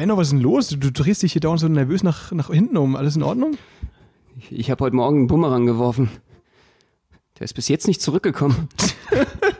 Benno, was ist denn los? Du, du drehst dich hier dauernd so nervös nach, nach hinten um. Alles in Ordnung? Ich habe heute Morgen einen Bumerang geworfen. Der ist bis jetzt nicht zurückgekommen.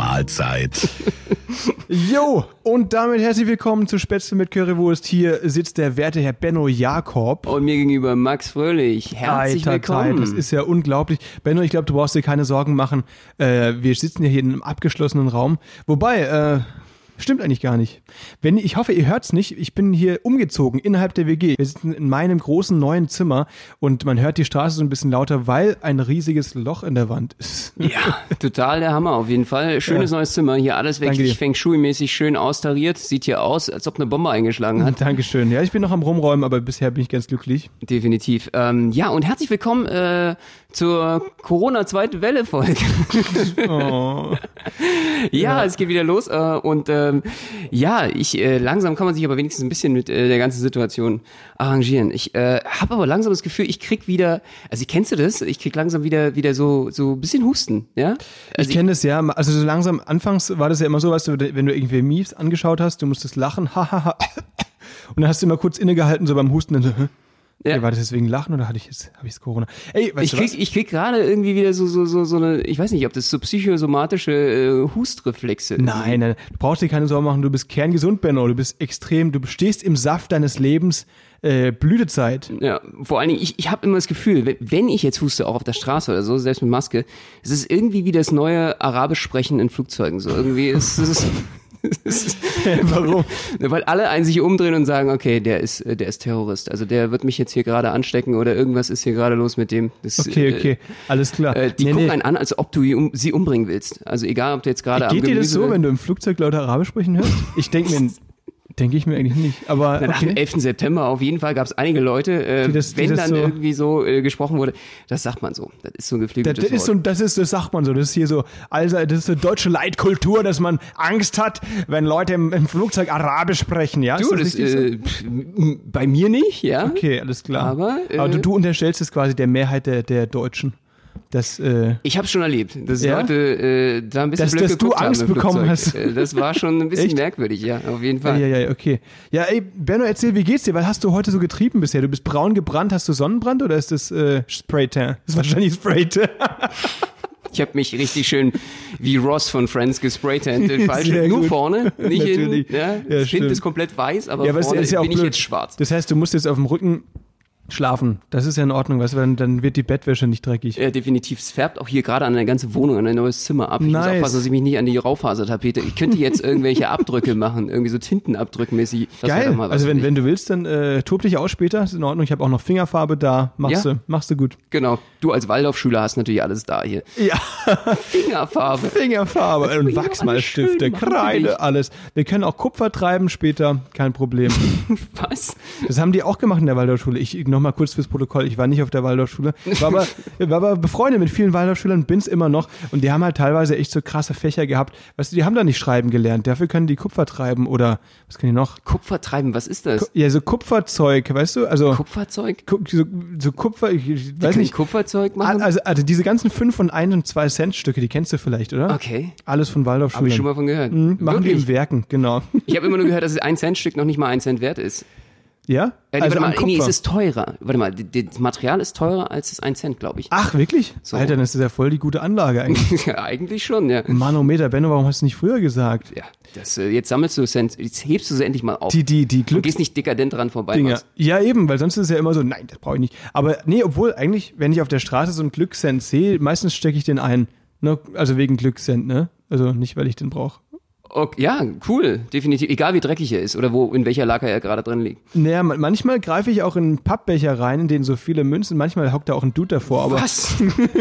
Mahlzeit. Jo, und damit herzlich willkommen zu Spätzle mit Currywurst. Hier sitzt der werte Herr Benno Jakob. Und mir gegenüber Max Fröhlich. Herzlich Ei, willkommen. Das ist ja unglaublich. Benno, ich glaube, du brauchst dir keine Sorgen machen. Äh, wir sitzen ja hier in einem abgeschlossenen Raum. Wobei, äh, stimmt eigentlich gar nicht. Wenn, ich hoffe, ihr hört's nicht. Ich bin hier umgezogen innerhalb der WG. Wir sitzen in meinem großen neuen Zimmer und man hört die Straße so ein bisschen lauter, weil ein riesiges Loch in der Wand ist. ja, total der Hammer auf jeden Fall. Schönes Ja. neues Zimmer. Hier alles wirklich. Feng Shui-mäßig schön austariert. Sieht hier aus, als ob eine Bombe eingeschlagen hat. Dankeschön. Ja, ich bin noch am Rumräumen, aber bisher bin ich ganz glücklich. Definitiv. Ähm, ja, und herzlich willkommen äh, zur Corona-Zweite Welle-Folge. Oh. ja, es geht wieder los. Äh, und ähm, ja, ich äh, langsam kann man sich aber wenigstens ein bisschen mit äh, der ganzen Situation arrangieren. Ich äh, habe aber langsam das Gefühl, ich krieg wieder, also kennst du das? Ich krieg langsam wieder wieder so so ein bisschen Husten, ja? Also ich kenne das ja, also so langsam, anfangs war das ja immer so, weißt du, wenn du irgendwie Mies angeschaut hast, du musstest lachen, hahaha. Und dann hast du immer kurz innegehalten, so beim Husten, dann so, hä? Ja. Ey, war das deswegen Lachen oder hatte ich jetzt, habe ich jetzt Corona? Ey, weißt ich du krieg, was? ich krieg gerade irgendwie wieder so, so, so, so eine, ich weiß nicht, ob das so psychosomatische äh, Hustreflexe. Nein, nein, du brauchst dir keine Sorgen machen, du bist kerngesund, Benno, du bist extrem, du stehst im Saft deines Lebens, äh, Blütezeit. Ja, vor allen Dingen, ich, ich habe immer das Gefühl, wenn, ich jetzt huste, auch auf der Straße oder so, selbst mit Maske, es ist irgendwie wie das neue Arabisch sprechen in Flugzeugen. So irgendwie ist es. ist- Warum? Weil alle einen sich umdrehen und sagen, okay, der ist, äh, der ist Terrorist. Also der wird mich jetzt hier gerade anstecken oder irgendwas ist hier gerade los mit dem. Das, Okay, okay, alles klar. Äh, die Nee, gucken nee. einen an, als ob du um, sie umbringen willst. Also egal, ob du jetzt gerade am Geht dir das so, wenn du im Flugzeug Leute Arabisch sprechen hörst? Ich denke mir, denke ich mir eigentlich nicht, aber Nach dem okay. 11. September auf jeden Fall gab es einige Leute, äh, Die das- die wenn das dann so- irgendwie so äh, gesprochen wurde, das sagt man so. Das ist so ein Das, geflügeltes das ist so, das ist, das sagt man so. Das ist hier so, also das ist so deutsche Leitkultur, dass man Angst hat, wenn Leute im, im Flugzeug Arabisch sprechen, ja? Du, das, so? äh, m- bei mir nicht, ja. Okay, alles klar. Aber, äh, Aber du, du unterstellst es quasi der Mehrheit der, der Deutschen. Das, äh, Ich habe schon erlebt, dass Ja? Leute äh, da ein bisschen Dass- blöd dass du Angst bekommen hast. Äh, Das war schon ein bisschen merkwürdig, ja, auf jeden ja, Fall. ja, ja, okay. Ja, ey, Benno, erzähl, wie geht's dir? Was hast du heute so getrieben bisher? Du bist braun gebrannt, hast du Sonnenbrand oder ist das äh, Spraytan? Das ist wahrscheinlich Spraytan. Ich habe mich richtig schön wie Ross von Friends gespraytannt. Falsch, Sehr nur gut. vorne, nicht hinten. Ja, Ja, das. Kind ist komplett weiß, aber Ja, aber vorne ist ja auch bin ich blöd. jetzt schwarz. Das heißt, du musst jetzt auf dem Rücken schlafen. Das ist ja in Ordnung, weißt du, dann, wird die Bettwäsche nicht dreckig. Ja, definitiv. Es färbt auch hier gerade an eine ganze Wohnung, an ein neues Zimmer ab. Ich muss Nice. aufpassen, dass ich mich nicht an die Raufasertapete. Ich könnte jetzt irgendwelche Abdrücke machen, irgendwie so Tintenabdrückmäßig. Geil. Also wenn, wenn du willst, dann äh, tob dich aus später. Ist in Ordnung. Ich habe auch noch Fingerfarbe da. Machst Ja. du, machst du gut. Genau. Du als Waldorfschüler hast natürlich alles da hier. Ja, Fingerfarbe. Fingerfarbe und auch Wachsmalstifte. Kreide, alles. Wir können auch Kupfer treiben später, kein Problem. Was? Das haben die auch gemacht in der Waldorfschule. Ich noch mal kurz fürs Protokoll. Ich war nicht auf der Waldorfschule, war aber, war aber befreundet mit vielen Waldorfschülern, bin's immer noch. Und die haben halt teilweise echt so krasse Fächer gehabt. Weißt du, die haben da nicht schreiben gelernt. Dafür können die Kupfer treiben oder was können die noch? Kupfer treiben, was ist das? Ja, so Kupferzeug, weißt du? Also Kupferzeug? Ku- so, so Kupfer, ich, ich weiß Kann ich nicht. Kupferzeug machen? Also, also diese ganzen 5 und 1 und 2 Cent Stücke, die kennst du vielleicht, oder? Okay. Alles von Habe ich schon Waldorfschülern. mal von gehört. Mhm, Machen die Wirklich? in Werken, genau. Ich habe immer nur gehört, dass ein Cent-Stück noch nicht mal ein Cent wert ist. Ja? Äh, nee, also warte mal, nee, Kupfer. es ist teurer. Warte mal, das Material ist teurer als das ein Cent, glaube ich. Ach, wirklich? So. Alter, das ist ja voll die gute Anlage eigentlich. Ja, eigentlich schon, ja. Manometer, Benno, warum hast du nicht früher gesagt? Ja, das, äh, jetzt sammelst du Cent, jetzt hebst du sie endlich mal auf. Die, die, die du Glück. gehst nicht dekadent dran vorbei. Dinger. Ja, eben, weil sonst ist es ja immer so, nein, das brauche ich nicht. Aber nee, obwohl eigentlich, wenn ich auf der Straße so einen Glückscent sehe, meistens stecke ich den ein. Ne? Also wegen Glückscent, ne? Also nicht, weil ich den brauche. Okay, ja, cool, definitiv. Egal wie dreckig er ist oder wo, in welcher Lager er gerade drin liegt. Naja, ma- manchmal greife ich auch in einen Pappbecher rein, in den so viele Münzen, manchmal hockt da auch ein Dude davor, aber Was?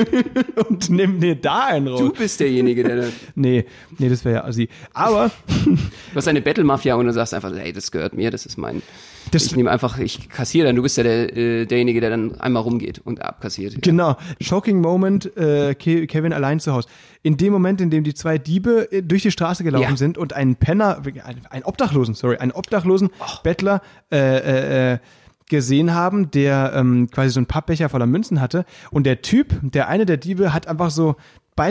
und nimm dir da einen raus. Du bist derjenige, der da, du Nee, nee, das wäre ja assi. Aber hast eine Battle-Mafia und du sagst einfach, hey, das gehört mir, das ist mein. Das- ich nehme einfach, ich kassiere dann, du bist ja der, äh, derjenige, der dann einmal rumgeht und abkassiert. Ja. Genau. Shocking Moment, äh, Ke Kevin allein zu Hause. In dem Moment, in dem die zwei Diebe äh, durch die Straße gelaufen Ja. sind und einen Penner, einen, Obdachlosen, sorry, einen Obdachlosen Bettler äh, äh, äh, gesehen haben, der ähm, quasi so einen Pappbecher voller Münzen hatte. Und der Typ, der eine der Diebe, hat einfach so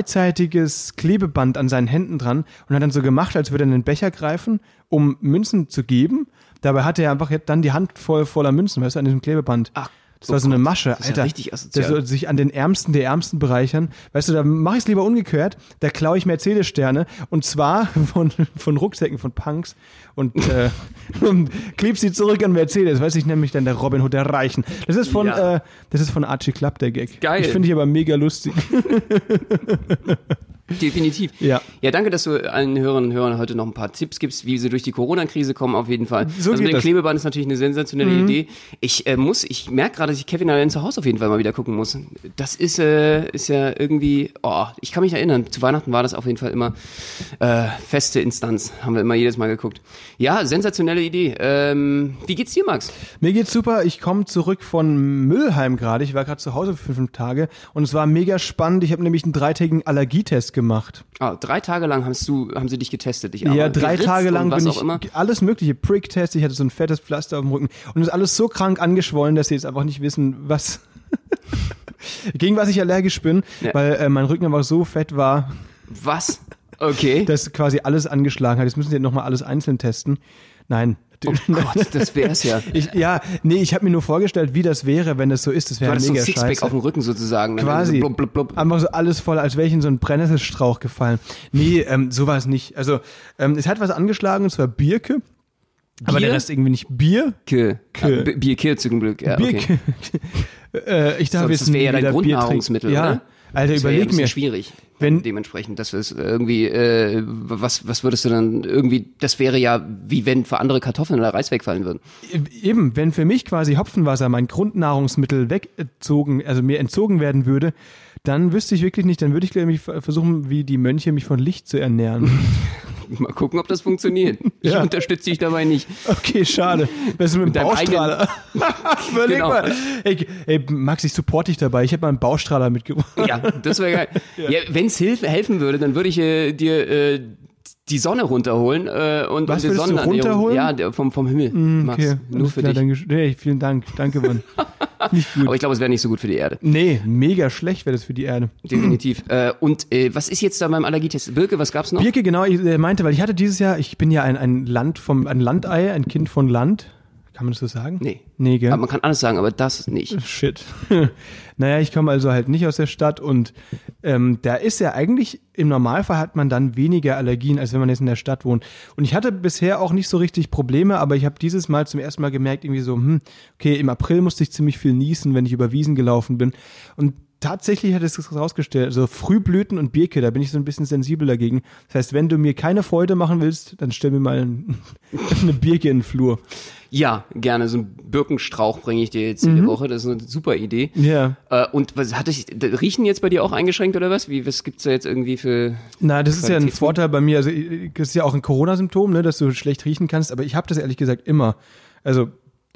beidseitiges Klebeband an seinen Händen dran und hat dann so gemacht, als würde er einen Becher greifen, um Münzen zu geben. Dabei hatte er einfach dann die Hand voll voller Münzen, weißt du, an diesem Klebeband. Ach, das war oh so eine Gott, Masche, das ist ja Alter. richtig soll sich an den Ärmsten der Ärmsten bereichern. Weißt du, da mache ich es lieber umgekehrt. Da klaue ich Mercedes-Sterne und zwar von, von Rucksäcken von Punks und, äh, und kleb sie zurück an Mercedes. Weiß ich nämlich dann der Robin Hood der Reichen. Das ist von, Ja. äh, das ist von Archie Club, der Gag. Geil. Ich finde ich aber mega lustig. Definitiv. Ja. Ja, danke, dass du allen Hörerinnen und Hörern heute noch ein paar Tipps gibst, wie sie durch die Corona-Krise kommen, auf jeden Fall. So also mit dem. Mhm. Klebeband ist natürlich eine sensationelle Idee. Ich äh, muss, ich merke gerade, dass ich Kevin allein zu Hause auf jeden Fall mal wieder gucken muss. Das ist, äh, ist ja irgendwie, oh, ich kann mich erinnern, zu Weihnachten war das auf jeden Fall immer äh, feste Instanz. Haben wir immer jedes Mal geguckt. Ja, sensationelle Idee. Ähm, wie geht's dir, Max? Mir geht's super. Ich komme zurück von Müllheim gerade. Ich war gerade zu Hause für fünf Tage und es war mega spannend. Ich habe nämlich einen dreitägigen Allergietest gemacht. Ah, drei Tage lang hast du, haben sie dich getestet, dich Ja, drei Tage lang bin ich immer. alles mögliche Prick-Test. Ich hatte so ein fettes Pflaster auf dem Rücken und es ist alles so krank angeschwollen, dass sie jetzt einfach nicht wissen, was gegen was ich allergisch bin, Ja. weil äh, mein Rücken einfach so fett war, Was? Okay. dass quasi alles angeschlagen hat. Jetzt müssen sie nochmal alles einzeln testen. Nein. Oh Gott, das wär's ja. Ich, ja, nee, ich habe mir nur vorgestellt, wie das wäre, wenn das so ist. Das wäre hattest so ein mega Sixpack scheiße. auf dem Rücken sozusagen. ne? Quasi. So blub, blub, blub. Einfach so alles voll, als wäre ich in so einen Brennnesselstrauch gefallen. Nee, ähm, so war es nicht. Also, ähm, es hat was angeschlagen, und zwar Birke. Aber Bier? der Rest irgendwie nicht Bier. Ke. Ke. Ah, B- Bier Ke zum Glück. Ja, okay. Birke. äh, ich darf Sonst jetzt das wäre ja dein Bier Grundnahrungsmittel, trinken. Ja. oder? Alter, Das ja überleg bisschen mir. schwierig. Wenn- dementsprechend, das ist irgendwie, äh, was, was würdest du dann irgendwie, das wäre ja wie wenn für andere Kartoffeln oder Reis wegfallen würden. Eben, wenn für mich quasi Hopfenwasser mein Grundnahrungsmittel weggezogen, also mir entzogen werden würde, dann wüsste ich wirklich nicht, dann würde ich glaube ich versuchen, wie die Mönche mich von Licht zu ernähren. Mal gucken, ob das funktioniert. Ich Ja. unterstütze dich dabei nicht. Okay, schade. Das ist mit dem deinem Baustrahler. Überleg Genau. mal. Ey, ey, Max, ich supporte dich dabei. Ich habe mal einen Baustrahler mitgebracht. Ja, das wäre geil. Ja, wenn es helfen würde, dann würde ich äh, dir äh, die Sonne runterholen äh, und Was die Sonnenernährung- runterholen? Ja, vom, vom Himmel. Max, Okay, nur für klar, dich. Danke, nee, vielen Dank. Danke, Mann. Nicht gut. Aber ich glaube, es wäre nicht so gut für die Erde. Nee, mega schlecht wäre das für die Erde. Definitiv. äh, und äh, was ist jetzt da beim Allergietest? Birke, was gab's noch? Birke, genau, ich äh, meinte, weil ich hatte dieses Jahr, ich bin ja ein, ein Land vom, ein Landei, ein Kind von Land. Kann man das so sagen? Nee. Nee, gell? Aber man kann alles sagen, aber das nicht. Shit. naja, ich komme also halt nicht aus der Stadt und ähm, da ist ja eigentlich, im Normalfall hat man dann weniger Allergien, als wenn man jetzt in der Stadt wohnt. Und ich hatte bisher auch nicht so richtig Probleme, aber ich habe dieses Mal zum ersten Mal gemerkt, irgendwie so, hm, okay, im April musste ich ziemlich viel niesen, wenn ich über Wiesen gelaufen bin. Und tatsächlich hat es rausgestellt, also Frühblüten und Birke, da bin ich so ein bisschen sensibel dagegen. Das heißt, wenn du mir keine Freude machen willst, dann stell mir mal ein, eine Birke in den Flur. Ja, gerne. So einen Birkenstrauch bringe ich dir jetzt jede Woche. Das ist eine super Idee. Ja. Äh, und was hatte ich, riechen jetzt bei dir auch eingeschränkt oder was? Wie, was gibt's da jetzt irgendwie für. Na, das ist ja ein? Vorteil bei mir. Also, das ist ja auch ein Corona-Symptom, ne, dass du schlecht riechen kannst, aber ich habe das ehrlich gesagt immer. Also,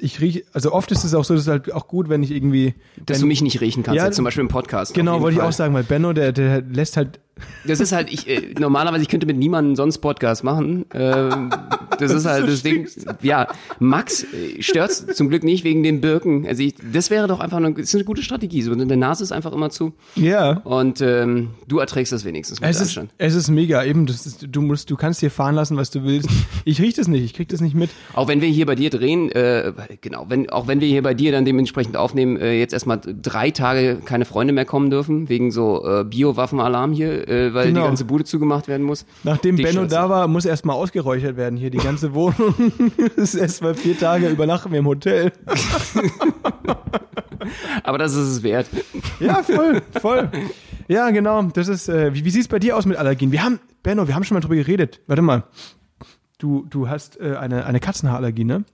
ich rieche, also oft ist es auch so, dass es halt auch gut, wenn ich irgendwie. Dass wenn, du mich nicht riechen kannst, Ja, jetzt zum Beispiel im Podcast. Genau, wollte ich Fall. auch sagen, weil Benno, der, der lässt halt. Das ist halt, ich, äh, normalerweise, ich könnte mit niemandem sonst Podcast machen. Ähm, das ist halt das Ding. Ja, Max äh, stört's zum Glück nicht wegen den Birken. Also ich, das wäre doch einfach eine, das ist eine gute Strategie. So, deine Nase ist einfach immer zu. Ja. Und ähm, du erträgst das wenigstens mit Es ist, es ist mega, eben, das ist, du musst, du kannst dir fahren lassen, was du willst. Ich riech das nicht, ich krieg das nicht mit. Auch wenn wir hier bei dir drehen, äh, genau, wenn, auch wenn wir hier bei dir dann dementsprechend aufnehmen, äh, jetzt erstmal drei Tage keine Freunde mehr kommen dürfen, wegen so äh, Biowaffenalarm hier, äh, weil Genau. die ganze Bude zugemacht werden muss. Nachdem Dich Benno stört's da war, muss erstmal ausgeräuchert werden hier, die ganze Wohnung. das ist erstmal vier Tage übernachten wir im Hotel. Aber das ist es wert. Ja, voll, voll. Ja, genau. Das ist. Äh, wie wie sieht's bei dir aus mit Allergien? Wir haben, Benno, wir haben schon mal drüber geredet. Warte mal. Du, du hast äh, eine, eine Katzenhaarallergie, ne?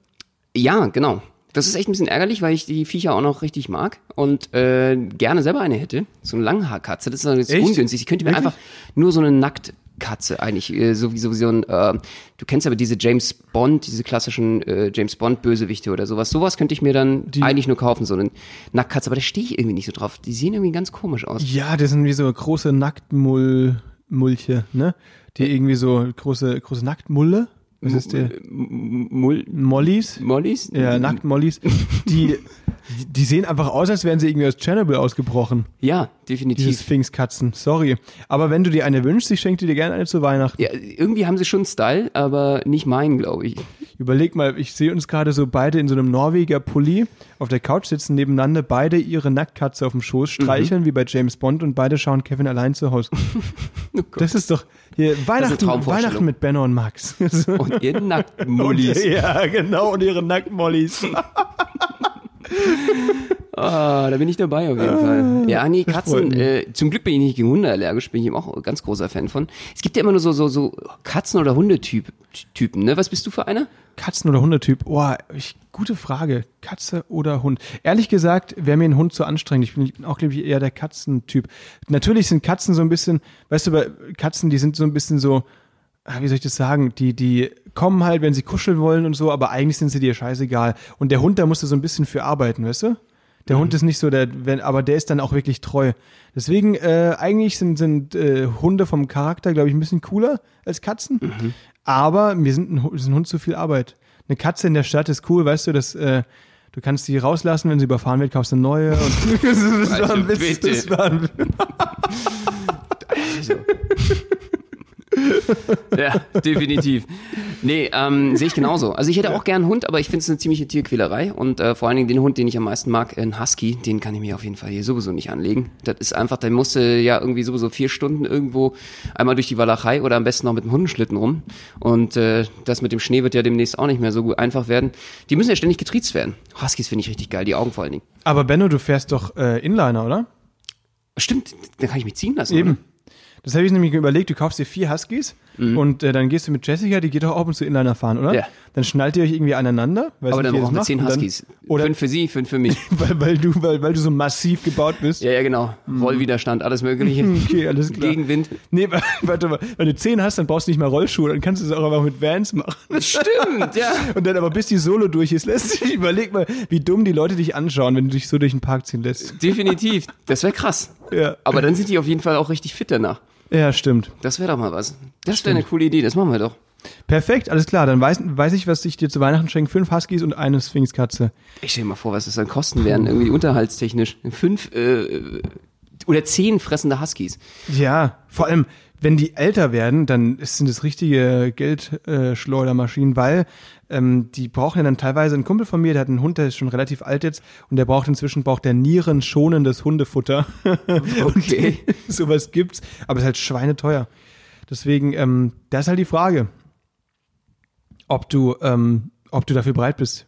Ja, genau. Das ist echt ein bisschen ärgerlich, weil ich die Viecher auch noch richtig mag und äh, gerne selber eine hätte. So eine Langhaarkatze. Das ist, ist Echt? ungünstig. Ich könnte mir Wirklich? einfach nur so eine nackt Katze eigentlich, äh, so wie sowieso ein, äh, du kennst aber diese James Bond, diese klassischen äh, James Bond Bösewichte oder sowas. Sowas könnte ich mir dann Die- eigentlich nur kaufen, so eine Nacktkatze, aber da stehe ich irgendwie nicht so drauf. Die sehen irgendwie ganz komisch aus. Ja, das sind wie so große Nacktmull-Mulche, ne? Die irgendwie so große, große Nacktmulle. Was ist der? Mul Mollys? Mollys? Ja, Nacktmollys. Die, die sehen einfach aus, als wären sie irgendwie aus Chernobyl ausgebrochen. Ja, Diese definitiv. Sphinxkatzen. Sorry. Aber wenn du dir eine wünschst, ich schenke dir gerne eine zu Weihnachten. Ja, irgendwie haben sie schon Style, aber nicht meinen, glaube ich. Überleg mal, ich sehe uns gerade so beide in so einem Norweger Pulli auf der Couch sitzen nebeneinander, beide ihre Nacktkatze auf dem Schoß streicheln, wie bei James Bond, und beide schauen Kevin allein zu Hause. das ist doch hier Weihnachten. Weihnachten mit Benno und Max. Und ihr Nacktmullis. ja, genau, und ihre Nacktmollis. Ah, da bin ich dabei auf jeden Fall. Ja, nee, Katzen, äh, zum Glück bin ich nicht gegen Hunde allergisch, bin ich eben auch ein ganz großer Fan von. Es gibt ja immer nur so, so, so Katzen- oder Hundetypen, ne? Was bist du für einer? Katzen- oder Hundetyp? Oh, ich, gute Frage. Katze oder Hund? Ehrlich gesagt, wäre mir ein Hund zu anstrengend. Ich bin auch, glaube ich, eher der Katzentyp. Natürlich sind Katzen so ein bisschen, weißt du, bei Katzen, die sind so ein bisschen so, ah, wie soll ich das sagen? Die, die kommen halt, wenn sie kuscheln wollen und so, aber eigentlich sind sie dir scheißegal. Und der Hund, da musst du so ein bisschen für arbeiten, weißt du? Der Hund ist nicht so der, wenn, aber der ist dann auch wirklich treu. Deswegen, äh, eigentlich sind, sind äh, Hunde vom Charakter, glaube ich, ein bisschen cooler als Katzen. Aber mir sind ein, ist ein Hund zu viel Arbeit. Eine Katze in der Stadt ist cool, weißt du, dass äh, du kannst sie rauslassen, wenn sie überfahren wird, kaufst du eine neue. Und das, war Also ein Witz. Das war ein, Ja, definitiv. Nee, ähm, sehe ich genauso. Also ich hätte auch gern einen Hund, aber ich finde es eine ziemliche Tierquälerei. Und äh, vor allen Dingen den Hund, den ich am meisten mag, ein Husky, den kann ich mir auf jeden Fall hier sowieso nicht anlegen. Das ist einfach, der musste ja irgendwie sowieso vier Stunden irgendwo einmal durch die Walachei oder am besten noch mit dem Hundenschlitten rum. Und äh, das mit dem Schnee wird ja demnächst auch nicht mehr so gut einfach werden. Die müssen ja ständig getriezt werden. Huskies finde ich richtig geil, die Augen vor allen Dingen. aber Benno, du fährst doch äh, Inliner, oder? Stimmt, dann kann ich mich ziehen lassen. Eben. Oder? Das habe ich nämlich überlegt, du kaufst dir vier Huskies und äh, dann gehst du mit Jessica, die geht doch auch ab und zu Inliner fahren, oder? Mhm. Ja. Dann schnallt ihr euch irgendwie aneinander. Weiß Aber nicht, dann das brauchen wir zehn Huskies. Oder fünf für sie, fünf für mich. weil, weil, du, weil, weil du so massiv gebaut bist. Ja, ja, genau. Rollwiderstand, alles mögliche. Okay, alles klar. Gegenwind. Nee, warte mal, wenn du zehn hast, dann brauchst du nicht mal Rollschuhe, dann kannst du es auch einfach mit Vans machen. Stimmt, ja. Und dann aber bis die Solo durch ist, lässt sich überleg mal, wie dumm die Leute dich anschauen, wenn du dich so durch den Park ziehen lässt. Definitiv. Das wäre krass. Ja, Aber dann sind die auf jeden Fall auch richtig fit danach. Ja stimmt. Das wäre doch mal was. Das wäre eine coole Idee, das machen wir doch. Perfekt, alles klar. Dann weiß, weiß ich, was ich dir zu Weihnachten schenke. Fünf Huskies und eine Sphinxkatze. Ich stell dir mal vor, was das dann kosten werden, irgendwie unterhaltstechnisch. Fünf äh, oder zehn fressende Huskies. Ja, vor allem, wenn die älter werden, dann sind es richtige Geldschleudermaschinen, weil ähm, die brauchen ja dann teilweise, ein Kumpel von mir, der hat einen Hund, der ist schon relativ alt jetzt und der braucht inzwischen, braucht der nierenschonendes Hundefutter. Okay. Sowas gibt's, aber es ist halt schweineteuer. Deswegen, ähm, da ist halt die Frage, ob du, ähm, ob du dafür bereit bist.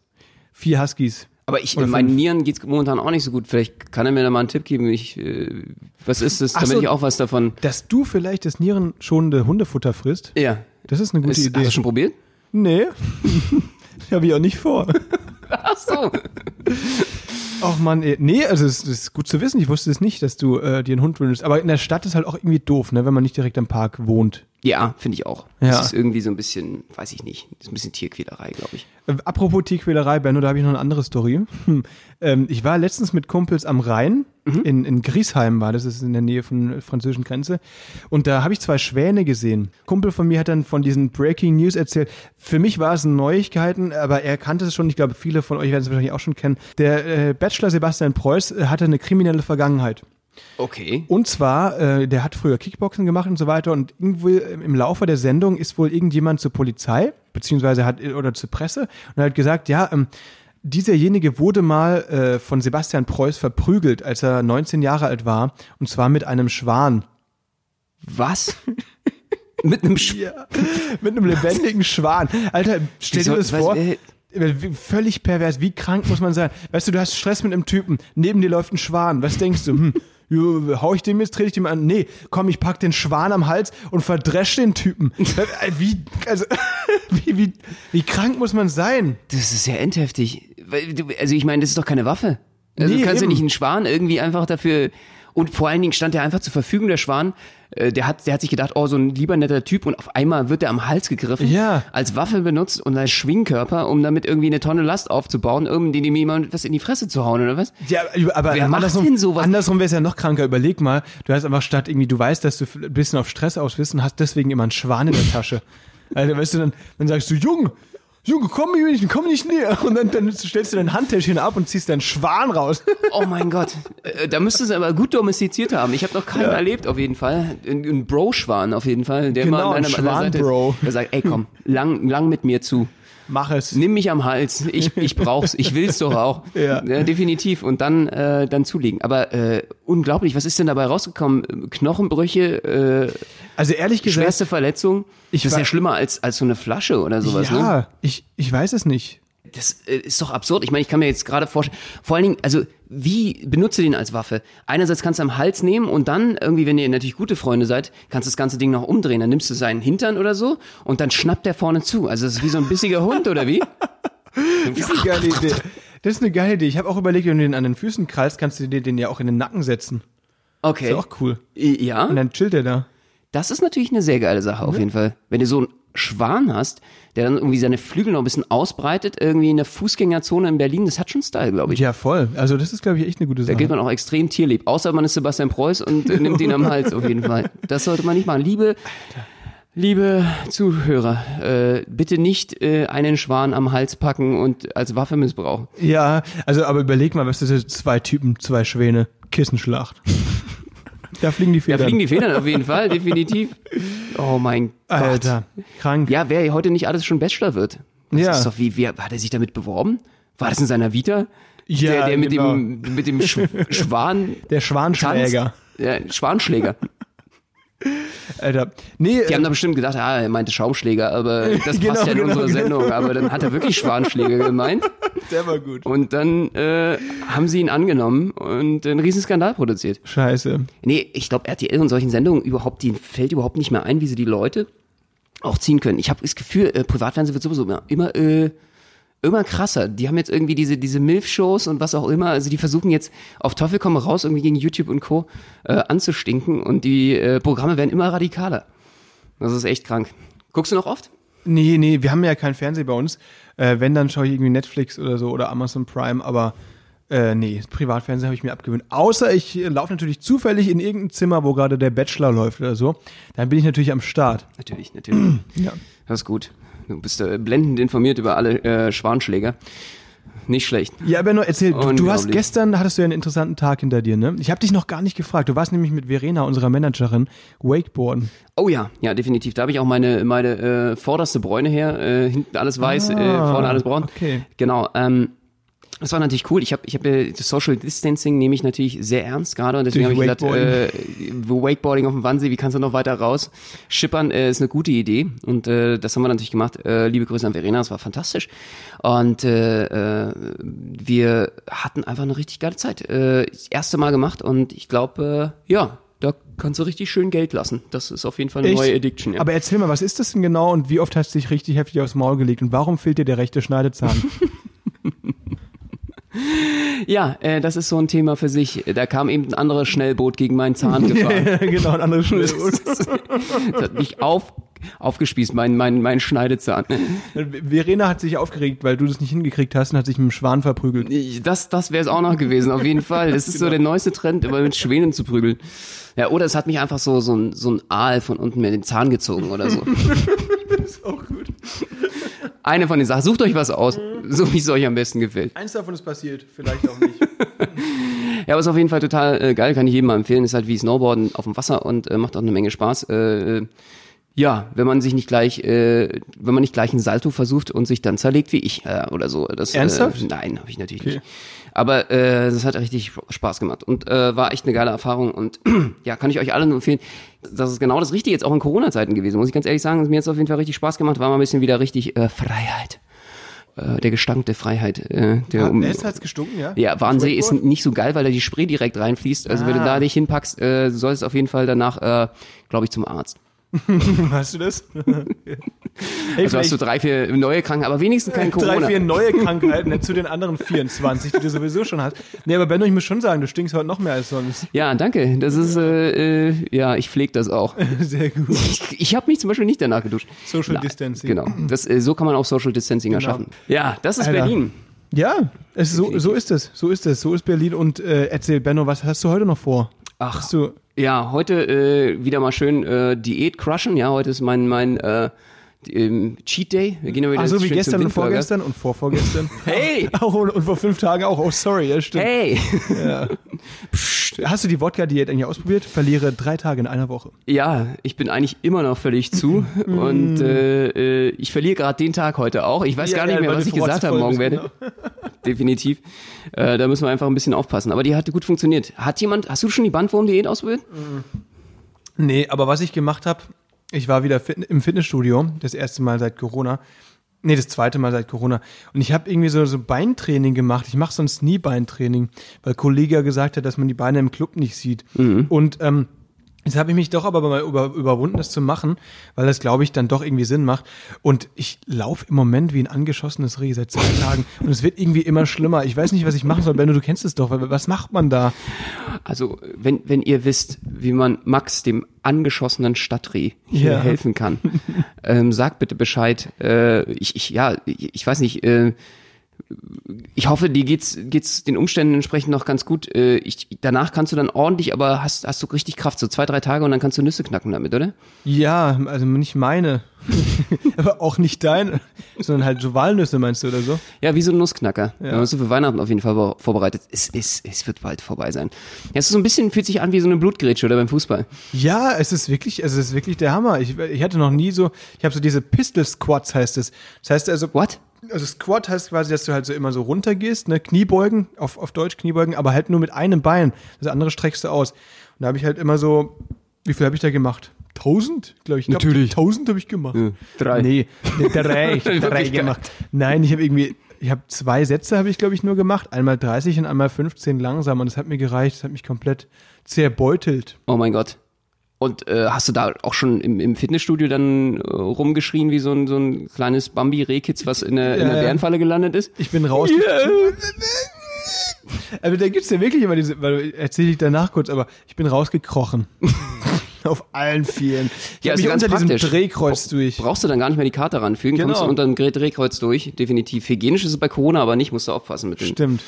Vier Huskies. Aber ich, meinen. Nieren geht's momentan auch nicht so gut. Vielleicht kann er mir da mal einen Tipp geben. Ich, äh, was ist das, damit so. ich auch was davon. Dass du vielleicht das nierenschonende Hundefutter frisst, Ja. das ist eine gute Ist, Idee. hast du schon probiert? Nee. Habe ich auch nicht vor. Ach so. Ach man, nee, also es ist gut zu wissen. Ich wusste es nicht, dass du äh, dir einen Hund wünschst. Aber in der Stadt ist halt auch irgendwie doof, ne, wenn man nicht direkt am Park wohnt. Ja, finde ich auch. Ja. Das ist irgendwie so ein bisschen, weiß ich nicht, das ist ein bisschen Tierquälerei, glaube ich. Äh, apropos Tierquälerei, Benno, da habe ich noch eine andere Story. Hm. Ähm, ich war letztens mit Kumpels am Rhein, in, in Griesheim war das, ist in der Nähe von der französischen Grenze. Und da habe ich zwei Schwäne gesehen. Kumpel von mir hat dann von diesen Breaking News erzählt. Für mich war es Neuigkeiten, aber er kannte es schon. Ich glaube, viele von euch werden es wahrscheinlich auch schon kennen. Der äh, Bachelor Sebastian Preuß äh, hatte eine kriminelle Vergangenheit. Okay. Und zwar, äh, der hat früher Kickboxen gemacht und so weiter und irgendwie im Laufe der Sendung ist wohl irgendjemand zur Polizei, beziehungsweise hat, oder zur Presse und hat gesagt, ja, ähm, dieserjenige wurde mal äh, von Sebastian Preuß verprügelt, als er 19 Jahre alt war, und zwar mit einem Schwan. Was? Mit einem Sch Mit einem lebendigen Schwan. Alter, stell dir das vor. äh, Völlig pervers. Wie krank muss man sein? Weißt du, du hast Stress mit einem Typen. Neben dir läuft ein Schwan. Was denkst du? Hm, hau ich dem jetzt, trete ich dem an? Nee, komm, ich pack den Schwan am Hals und verdresch den Typen. Äh, Wie, also, wie, wie, wie krank muss man sein? Das ist ja endheftig. Also ich meine, das ist doch keine Waffe. Also Nee, du kannst ja eben. nicht einen Schwan irgendwie einfach dafür. Und vor allen Dingen stand er einfach zur Verfügung, der Schwan. Äh, Der hat, der hat sich gedacht, oh, so ein lieber netter Typ und auf einmal wird er am Hals gegriffen, Ja. als Waffe benutzt und als Schwingkörper, um damit irgendwie eine Tonne Last aufzubauen, irgendwie dem jemand was in die Fresse zu hauen oder was? Ja, aber Wer macht andersrum, denn sowas? andersrum wäre es ja noch kranker. Überleg mal, du hast einfach statt irgendwie, du weißt, dass du ein bisschen auf Stress aus bist und hast deswegen immer einen Schwan in der Tasche. Also, weißt du, dann, dann sagst du, Junge, Junge, komm mir nicht, komm nicht näher. Und dann, dann stellst du dein Handtäschchen ab und ziehst deinen Schwan raus. Oh mein Gott, Äh, da müsste es aber gut domestiziert haben. Ich habe noch keinen erlebt, auf jeden Fall. Ein, ein Bro-Schwan auf jeden Fall, der Genau, immer an ein einer Seite ist. Der sagt, ey komm, lang, lang mit mir zu. Mach es. Nimm mich am Hals, ich, ich brauch's, ich will's doch auch. Ja. definitiv. Und dann, äh, dann zulegen. Aber äh, unglaublich, was ist denn dabei rausgekommen? Knochenbrüche, äh, Also ehrlich gesagt, schwerste Verletzung. Ich das ist ja schlimmer als, als so eine Flasche oder sowas, ne? ja, ich, ich weiß es nicht. Das äh, ist doch absurd. Ich meine, ich kann mir jetzt gerade vorstellen, vor allen Dingen, also wie benutze den als Waffe? Einerseits kannst du am Hals nehmen und dann irgendwie, wenn ihr natürlich gute Freunde seid, kannst du das ganze Ding noch umdrehen. Dann nimmst du seinen Hintern oder so und dann schnappt der vorne zu. Also das ist wie so ein bissiger Hund oder wie? Das ist eine geile Idee. Das ist eine geile Idee. Ich habe auch überlegt, wenn du den an den Füßen krallst, kannst du dir den ja auch in den Nacken setzen. Okay. Ist auch cool. Ja, Und dann chillt er da. das ist natürlich eine sehr geile Sache auf jeden Fall. Wenn du so einen Schwan hast, der dann irgendwie seine Flügel noch ein bisschen ausbreitet, irgendwie in der Fußgängerzone in Berlin, das hat schon Style, glaube ich. Ja, voll. Also das ist, glaube ich, echt eine gute Da Sache. gilt man auch extrem tierlieb. Außer man ist Sebastian Preuß und nimmt ihn am Hals auf jeden Fall. Das sollte man nicht machen. Liebe, liebe Zuhörer, äh, bitte nicht äh, einen Schwan am Hals packen und als Waffe missbrauchen. Ja, also aber überleg mal, was ist das? Zwei Typen, zwei Schwäne, Kissenschlacht. Da fliegen die Da Federn. fliegen die Federn auf jeden Fall, definitiv. Oh mein Gott. Alter, krank. Ja, wer heute nicht alles schon Bachelor wird. Das Ja. ist doch wie, wer, hat er sich damit beworben? War das in seiner Vita? Ja, der, der mit genau. dem, mit dem Sch Schwan, Der Schwanschläger. ja, Schwanschläger. Alter. Nee, Die äh, haben da bestimmt gedacht, ah, er meinte Schaumschläger, aber das Genau, passt ja in genau, unsere genau. Sendung. Aber dann hat er wirklich Schwanschläger gemeint. der war gut. Und dann äh, haben sie ihn angenommen und einen riesen Skandal produziert. Scheiße. Nee, ich glaube, RTL und solchen Sendungen überhaupt, denen fällt überhaupt nicht mehr ein, wie sie die Leute auch ziehen können. Ich habe das Gefühl, äh, Privatfernsehen wird sowieso immer, immer, äh, immer krasser. Die haben jetzt irgendwie diese, diese Milf-Shows und was auch immer. Also die versuchen jetzt auf Teufel komm raus irgendwie gegen YouTube und Co. Äh, anzustinken und die äh, Programme werden immer radikaler. Das ist echt krank. Guckst du noch oft? Nee, nee, wir haben ja keinen Fernseher bei uns. Äh, wenn, dann schaue ich irgendwie Netflix oder so oder Amazon Prime, aber äh, nee, Privatfernsehen habe ich mir abgewöhnt. Außer ich äh, laufe natürlich zufällig in irgendein Zimmer, wo gerade der Bachelor läuft oder so. Dann bin ich natürlich am Start. Natürlich, natürlich. Ja. Das ist gut. Du bist äh, blendend informiert über alle äh, Schwanschläger. Nicht schlecht. Ja, aber nur erzähl, du, du hast gestern, hattest du ja einen interessanten Tag hinter dir, ne? Ich habe dich noch gar nicht gefragt. Du warst nämlich mit Verena, unserer Managerin, Wakeboarden. Oh ja, ja, definitiv. Da habe ich auch meine, meine äh, vorderste Bräune her. Äh, hinten alles weiß, äh, Ah, vorne alles braun. okay. Genau. Ähm, das war natürlich cool. Ich habe ich hab, äh, das Social Distancing nehme ich natürlich sehr ernst gerade und deswegen habe ich gesagt, äh, Wakeboarding auf dem Wannsee, wie kannst du noch weiter raus? Schippern äh, ist eine gute Idee und äh, das haben wir natürlich gemacht. Äh, liebe Grüße an Verena, das war fantastisch und äh, äh, wir hatten einfach eine richtig geile Zeit. Äh, das erste Mal gemacht und ich glaube, äh, ja, da kannst du richtig schön Geld lassen. Das ist auf jeden Fall eine Echt? neue Addiction. Ja. Aber erzähl mal, was ist das denn genau und wie oft hast du dich richtig heftig aufs Maul gelegt und warum fehlt dir der rechte Schneidezahn? Ja, äh, das ist so ein Thema für sich. Da kam eben ein anderes Schnellboot gegen meinen Zahn gefahren. genau, ein anderes Das, Schnellboot. das hat mich auf, aufgespießt, mein, mein, mein Schneidezahn. Verena hat sich aufgeregt, weil du das nicht hingekriegt hast und hat sich mit dem Schwan verprügelt. Das, das wäre es auch noch gewesen, auf jeden Fall. Das ist so der neueste Trend, immer mit Schwänen zu prügeln. Ja, oder es hat mich einfach so, so ein, so ein Aal von unten mir den Zahn gezogen oder so. ist auch gut. Eine von den Sachen. Sucht euch was aus, so wie es euch am besten gefällt. Eins davon ist passiert, vielleicht auch nicht. Ja, aber ist auf jeden Fall total äh, geil, kann ich jedem mal empfehlen. Ist halt wie Snowboarden auf dem Wasser und äh, macht auch eine Menge Spaß. Äh, äh, ja, wenn man sich nicht gleich, äh, wenn man nicht gleich einen Salto versucht und sich dann zerlegt wie ich äh, oder so. Das, Ernsthaft? Äh, nein, habe ich natürlich Okay. nicht. Aber äh, das hat richtig Spaß gemacht und äh, war echt eine geile Erfahrung und ja, kann ich euch allen nur empfehlen. Das ist genau das Richtige jetzt auch in Corona-Zeiten gewesen, muss ich ganz ehrlich sagen. Mir hat es auf jeden Fall richtig Spaß gemacht, war mal ein bisschen wieder richtig äh, Freiheit. Äh, der Gestank der Freiheit. Äh, der um, es hat's gestunken, ja? ja, Warnsee ist nicht so geil, weil da die Spree direkt reinfließt. Also wenn du Ah. da dich hinpackst, äh, solltest du auf jeden Fall danach, äh, glaube ich, zum Arzt. Weißt du das? Hey, also hast du drei, vier neue Krankheiten, aber wenigstens kein Corona. Drei, vier neue Krankheiten zu den anderen 24, die du sowieso schon hast. Nee, aber Benno, ich muss schon sagen, du stinkst heute noch mehr als sonst. Ja, danke. Das ist, äh, äh ja, ich pflege das auch. Sehr gut. Ich, ich habe mich zum Beispiel nicht danach geduscht. Social Na, Distancing. Genau. Das, äh, so kann man auch Social Distancing genau. erschaffen. Ja, das ist Alter. Berlin. Ja, es, so, so ist es. So ist es. So ist Berlin. Und äh, erzähl, Benno, was hast du heute noch vor? Ach, hast du ja, heute äh, wieder mal schön äh, Diät crushen. Ja, heute ist mein mein äh, ähm, Cheat Day. Wir gehen wieder Ach so wie gestern und vorgestern und vorvorgestern. hey! Auch, und vor fünf Tagen auch. Oh, sorry, ja, stimmt. Hey! Ja. Hast du die Wodka-Diät eigentlich ausprobiert? Verliere drei Tage in einer Woche. Ja, ich bin eigentlich immer noch völlig zu. und äh, äh, ich verliere gerade den Tag heute auch. Ich weiß ja, gar nicht ja, mehr, was ich gesagt habe morgen werde. Genau. Definitiv. Äh, da müssen wir einfach ein bisschen aufpassen. Aber die hat gut funktioniert. Hat jemand, hast du schon die Bandwurm-Diät ausprobiert? Nee, aber was ich gemacht habe, ich war wieder fit im Fitnessstudio, das erste Mal seit Corona. Nee, das zweite Mal seit Corona. Und ich habe irgendwie so, so Beintraining gemacht. Ich mache sonst nie Beintraining, weil Kollege gesagt hat, dass man die Beine im Club nicht sieht. Mhm. Und ähm, Jetzt habe ich mich doch aber mal über, überwunden, das zu machen, weil das, glaube ich, dann doch irgendwie Sinn macht. Und ich laufe im Moment wie ein angeschossenes Reh seit zwei Tagen. Und es wird irgendwie immer schlimmer. Ich weiß nicht, was ich machen soll. Benno, du kennst es doch. Was macht man da? Also, wenn, wenn ihr wisst, wie man Max, dem angeschossenen Stadtreh, hier ja. helfen kann, ähm, sagt bitte Bescheid. Äh, ich, ich, ja, ich, ich weiß nicht, äh, ich hoffe, dir geht's, geht's den Umständen entsprechend noch ganz gut. Äh, ich, danach kannst du dann ordentlich, aber hast, hast du richtig Kraft, so zwei, drei Tage und dann kannst du Nüsse knacken damit, oder? Ja, also nicht meine. aber auch nicht deine, sondern halt so Walnüsse meinst du oder so? Ja, wie so ein Nussknacker. Ja. Man so für Weihnachten auf jeden Fall vorbereitet. Es, es, es wird bald vorbei sein. Ja, es ist so ein bisschen, fühlt sich an wie so eine Blutgrätsche oder beim Fußball. Ja, es ist wirklich, es ist wirklich der Hammer. Ich, ich hatte noch nie so, ich habe so diese Pistol Squats heißt es. Das heißt also. What? Also Squat heißt quasi, dass du halt so immer so runtergehst, ne, Kniebeugen, auf, auf Deutsch Kniebeugen, aber halt nur mit einem Bein. Das andere streckst du aus. Und da habe ich halt immer so, wie viel habe ich da gemacht? Tausend, glaube ich. Natürlich. Tausend habe ich gemacht. Ja, drei. Nee, nee drei, ich hab drei gemacht. Nein, ich habe irgendwie, ich habe zwei Sätze habe ich glaube ich nur gemacht, einmal 30 und einmal 15 langsam und das hat mir gereicht, das hat mich komplett zerbeutelt. Oh mein Gott. Und äh, hast du da auch schon im, im Fitnessstudio dann äh, rumgeschrien wie so ein, so ein kleines Bambi-Rehkitz, was in der, ja, in der Bärenfalle gelandet ist? Ich bin raus. Yeah. Aber da gibt's ja wirklich immer diese, weil erzähle ich danach kurz, aber ich bin rausgekrochen. Auf allen Vieren. Ich ja, mich unter praktisch. diesem Drehkreuz durch. Brauchst du dann gar nicht mehr die Karte ranfügen, genau. kommst du unter dem Drehkreuz durch. Definitiv. Hygienisch ist es bei Corona aber nicht, musst du aufpassen mit dem. Stimmt.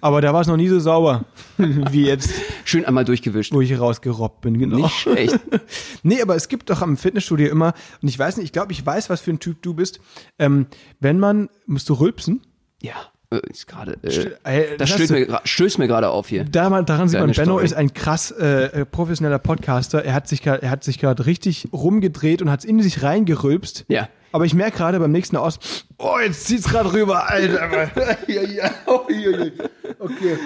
Aber da war es noch nie so sauber wie jetzt. Schön einmal durchgewischt. Wo ich rausgerobbt bin, genau. Nicht schlecht. nee, aber es gibt doch am Fitnessstudio immer, und ich weiß nicht, ich glaube, ich weiß, was für ein Typ du bist. Ähm, wenn man, musst du rülpsen? Ja. Äh, ist gerade, äh, das, stößt mir, stößt mir gerade auf hier. Da, daran sieht man, Benno Story. ist ein krass äh, äh professioneller Podcaster. Er hat sich er hat sich gerade richtig rumgedreht und hat es in sich reingerülpst. Ja. Aber ich merke gerade beim nächsten aus, oh, jetzt zieht's gerade rüber, Alter. okay.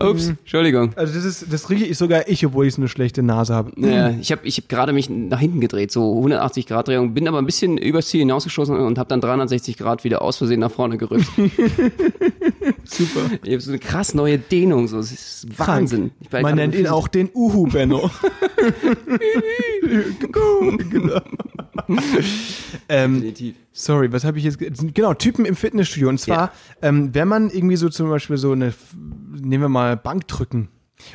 Ups, mhm. Entschuldigung. Also das ist, das rieche ich sogar ich, obwohl ich so eine schlechte Nase habe. Ja, ich habe ich hab gerade mich nach hinten gedreht, so 180 Grad Drehung, bin aber ein bisschen übers Ziel hinausgeschossen und habe dann 360 Grad wieder aus Versehen nach vorne gerückt. Super. Ich habe so eine krass neue Dehnung, so, das ist Wahnsinn. Man nennt ihn auch den Uhu Benno. genau. ähm, Definitiv. Sorry, was habe ich jetzt? Genau, Typen im Fitnessstudio. Und zwar, ja. ähm, wenn man irgendwie so zum Beispiel so eine, nehmen wir mal Bankdrücken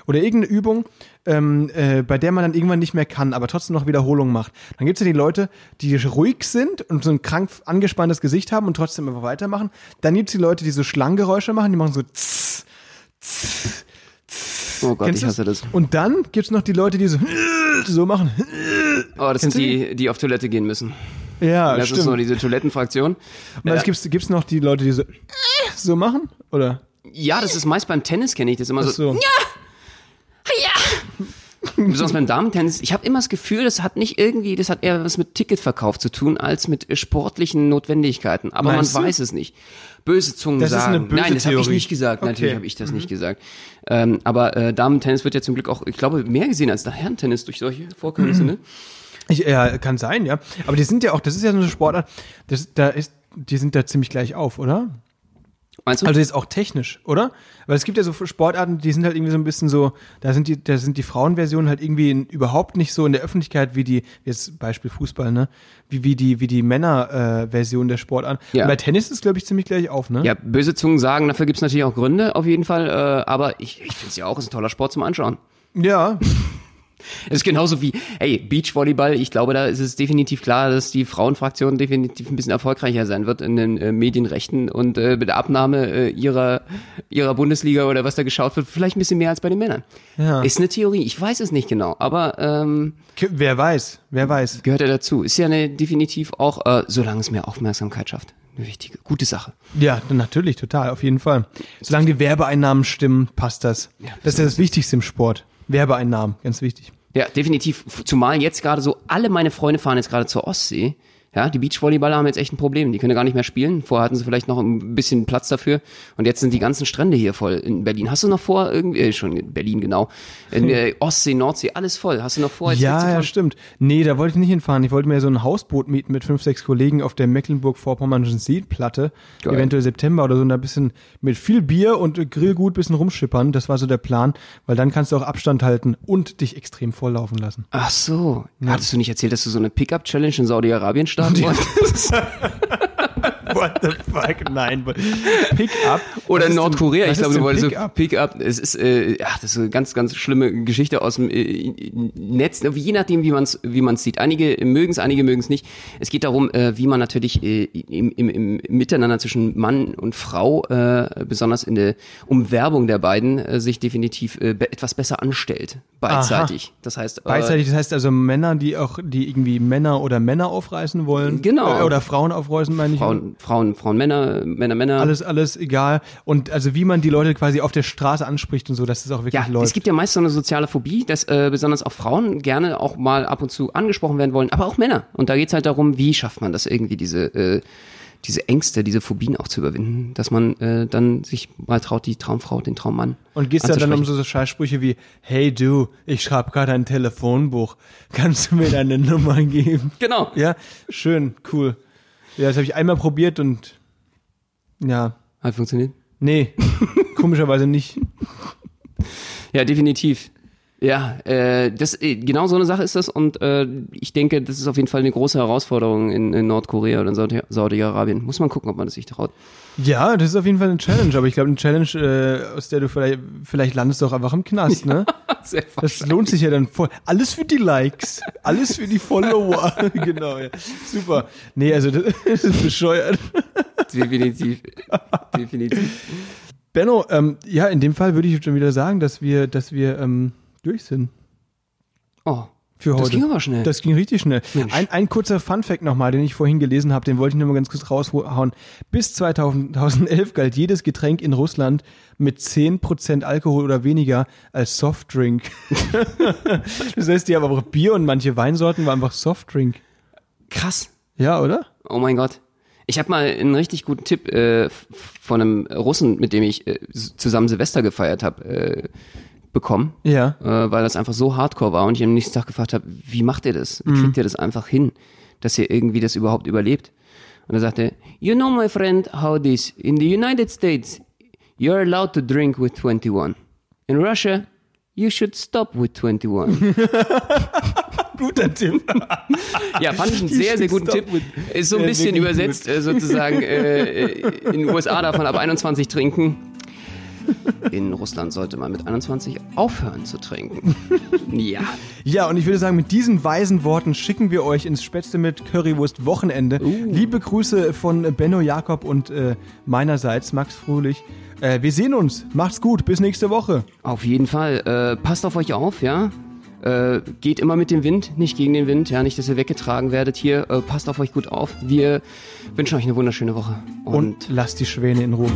oder irgendeine Übung, ähm, äh, bei der man dann irgendwann nicht mehr kann, aber trotzdem noch Wiederholungen macht. Dann gibt es ja die Leute, die ruhig sind und so ein krank angespanntes Gesicht haben und trotzdem einfach weitermachen. Dann gibt es die Leute, die so Schlanggeräusche machen, die machen so tss, tss, tss. Oh Gott, Kennst ich hasse das. Und dann gibt es noch die Leute, die so so machen. Oh, das Kennst sind die, die auf Toilette gehen müssen. Ja, das stimmt. ist so diese Toilettenfraktion. Und dann äh, gibt's, gibt's noch die Leute, die so, so machen, oder? Ja, das ist meist beim Tennis, kenne ich das immer so. so. Ja! Ja! Besonders beim Damentennis. Ich habe immer das Gefühl, das hat nicht irgendwie, das hat eher was mit Ticketverkauf zu tun, als mit sportlichen Notwendigkeiten. Aber Meinst man du? weiß es nicht. Böse Zungen das sagen. Ist eine böse Nein, das habe ich nicht gesagt. Okay. Natürlich habe ich das mhm. nicht gesagt. Ähm, aber äh, Damentennis wird ja zum Glück auch, ich glaube, mehr gesehen als der Herrentennis durch solche Vorkommnisse, mhm. ne? Ich, ja, kann sein, ja. Aber die sind ja auch, das ist ja so eine Sportart, das, da ist, die sind da ziemlich gleich auf, oder? Meinst du? Also jetzt auch technisch, oder? Weil es gibt ja so Sportarten, die sind halt irgendwie so ein bisschen so, da sind die, da sind die Frauenversionen halt irgendwie in, überhaupt nicht so in der Öffentlichkeit wie die, jetzt Beispiel Fußball, ne? Wie, wie die, wie die Männerversion äh, der Sportarten. Ja. Und bei Tennis ist glaube ich ziemlich gleich auf, ne? Ja, böse Zungen sagen, dafür gibt's natürlich auch Gründe, auf jeden Fall. Äh, aber ich, ich finde es ja auch, ist ein toller Sport zum Anschauen. Ja. Es ist genauso wie, hey, Beachvolleyball, ich glaube, da ist es definitiv klar, dass die Frauenfraktion definitiv ein bisschen erfolgreicher sein wird in den äh, Medienrechten und äh, mit der Abnahme äh, ihrer, ihrer Bundesliga oder was da geschaut wird, vielleicht ein bisschen mehr als bei den Männern. Ja. Ist eine Theorie, ich weiß es nicht genau, aber ähm, Wer weiß, wer weiß. gehört ja dazu. Ist ja eine definitiv auch, äh, solange es mehr Aufmerksamkeit schafft, eine wichtige, gute Sache. Ja, natürlich, total, auf jeden Fall. Solange die Werbeeinnahmen stimmen, passt das. das ist ja das Wichtigste im Sport. Werbeeinnahmen, ganz wichtig. Ja, definitiv. Zumal jetzt gerade so, alle meine Freunde fahren jetzt gerade zur Ostsee. Ja, die Beachvolleyballer haben jetzt echt ein Problem. Die können gar nicht mehr spielen. Vorher hatten sie vielleicht noch ein bisschen Platz dafür. Und jetzt sind die ganzen Strände hier voll in Berlin. Hast du noch vor, irgendwie, äh, schon in Berlin, genau. In äh, Ostsee, Nordsee, alles voll. Hast du noch vor, jetzt Ja, ja, stimmt. Nee, da wollte ich nicht hinfahren. Ich wollte mir so ein Hausboot mieten mit fünf, sechs Kollegen auf der Mecklenburg-Vorpommernischen Seeplatte. Geil. Eventuell September oder so. Und da ein bisschen mit viel Bier und Grillgut bisschen rumschippern. Das war so der Plan. Weil dann kannst du auch Abstand halten und dich extrem volllaufen lassen. Ach so. Hattest du nicht erzählt, dass du so eine Pickup-Challenge in Saudi-Arabien starten wolltest? What the fuck? Nein. Pick-up. Oder in Nordkorea, denn- ich glaube, du wolltest so Pick-up? Es ist, äh, ach, das ist eine ganz, ganz schlimme Geschichte aus dem äh, Netz, je nachdem, wie man es wie man's sieht. Einige mögen es, einige mögen es nicht. Es geht darum, äh, wie man natürlich äh, im, im, im Miteinander zwischen Mann und Frau, äh, besonders in der Umwerbung der beiden, äh, sich definitiv äh, be etwas besser anstellt. Beidseitig. Das heißt, äh, Beidseitig, das heißt also Männer, die auch, die irgendwie Männer oder Männer aufreißen wollen. Genau. Äh, Oder Frauen aufreißen, meine ich. Frauen, Frauen, Frauen, Männer, Männer, Männer. Alles, alles egal. Und also wie man die Leute quasi auf der Straße anspricht und so, dass es auch wirklich Ja, läuft. es gibt ja meist so eine soziale Phobie, dass äh, besonders auch Frauen gerne auch mal ab und zu angesprochen werden wollen, aber auch Männer. Und da geht's halt darum, wie schafft man das irgendwie, diese, äh, diese Ängste, diese Phobien auch zu überwinden, dass man äh, dann sich mal traut, die Traumfrau, den Traummann. und gehst da dann um so Scheißsprüche wie, hey du, ich schreibe gerade ein Telefonbuch. Kannst du mir deine Nummer geben? Genau. Ja, schön, cool. Ja, das habe ich einmal probiert und ja, Hat funktioniert. nee, komischerweise nicht. Ja, definitiv. Ja, äh, das äh, genau so eine Sache ist das und äh, ich denke, das ist auf jeden Fall eine große Herausforderung in, in Nordkorea oder in Saudi- Saudi-Arabien. Muss man gucken, ob man das sich traut. Ja, das ist auf jeden Fall eine Challenge, aber ich glaube, eine Challenge, äh, aus der du vielleicht, vielleicht landest du auch einfach im Knast, ne? Sehr Das lohnt sich ja dann voll. Alles für die Likes, alles für die Follower. genau, ja. Super. Nee, also das, das ist bescheuert. definitiv. definitiv. Benno, ähm, ja, in dem Fall würde ich schon wieder sagen, dass wir, dass wir ähm, durch sind Oh, für heute. das ging aber schnell. Das ging richtig schnell. Ein, ein kurzer Funfact nochmal, den ich vorhin gelesen habe, den wollte ich nur mal ganz kurz raushauen. Bis 2011 galt jedes Getränk in Russland mit 10% Alkohol oder weniger als Softdrink. das heißt, die haben aber auch Bier und manche Weinsorten waren einfach Softdrink. Krass. Ja, oder? Oh mein Gott. Ich habe mal einen richtig guten Tipp äh, von einem Russen, mit dem ich äh, zusammen Silvester gefeiert habe, äh, bekommen, Ja. äh, weil das einfach so hardcore war und ich am nächsten Tag gefragt habe, wie macht ihr das? Wie kriegt ihr das einfach hin, dass ihr irgendwie das überhaupt überlebt? Und er sagte, you know my friend how this, in the United States, you're allowed to drink with 21. In Russia, you should stop with 21. Guter Tipp. Ja, fand ich einen sehr, sehr guten Tipp. Ist so ein bisschen übersetzt äh, sozusagen äh, in den USA davon ab 21 trinken. In Russland sollte man mit 21 aufhören zu trinken. Ja. Ja, und ich würde sagen, mit diesen weisen Worten schicken wir euch ins Spätzle mit Currywurst Wochenende. Liebe Grüße von Benno Jakob und äh, meinerseits Max Fröhlich. Äh, wir sehen uns. Macht's gut. Bis nächste Woche. Auf jeden Fall. Äh, passt auf euch auf, ja. Äh, geht immer mit dem Wind, nicht gegen den Wind, ja, nicht, dass ihr weggetragen werdet hier. Äh, passt auf euch gut auf. Wir wünschen euch eine wunderschöne Woche. Und lasst die Schwäne in Ruhe.